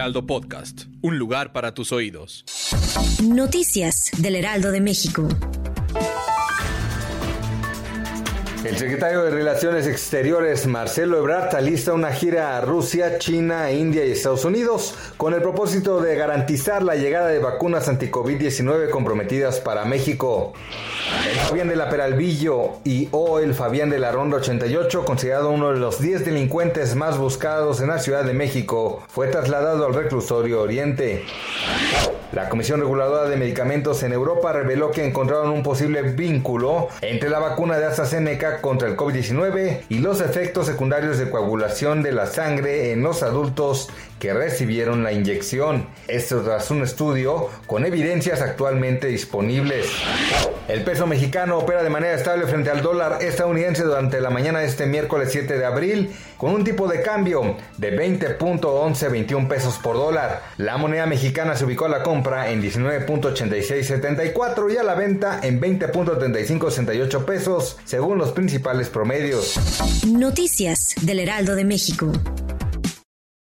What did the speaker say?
Heraldo Podcast, un lugar para tus oídos. Noticias del Heraldo de México. El secretario de Relaciones Exteriores, Marcelo Ebrard, alista una gira a Rusia, China, India y Estados Unidos con el propósito de garantizar la llegada de vacunas anti-COVID-19 comprometidas para México. El Fabián de la Peralvillo y o el Fabián de la Ronda 88, considerado uno de los 10 delincuentes más buscados en la Ciudad de México, fue trasladado al reclusorio Oriente. La Comisión Reguladora de Medicamentos en Europa reveló que encontraron un posible vínculo entre la vacuna de AstraZeneca contra el COVID-19 y los efectos secundarios de coagulación de la sangre en los adultos que recibieron la inyección. Esto tras un estudio con evidencias actualmente disponibles. El peso mexicano opera de manera estable frente al dólar estadounidense durante la mañana de este miércoles 7 de abril con un tipo de cambio de 20.1121 pesos por dólar. La moneda mexicana se ubicó a la compra en 19.8674 y a la venta en 20.3568 pesos según los principales promedios. Noticias del Heraldo de México.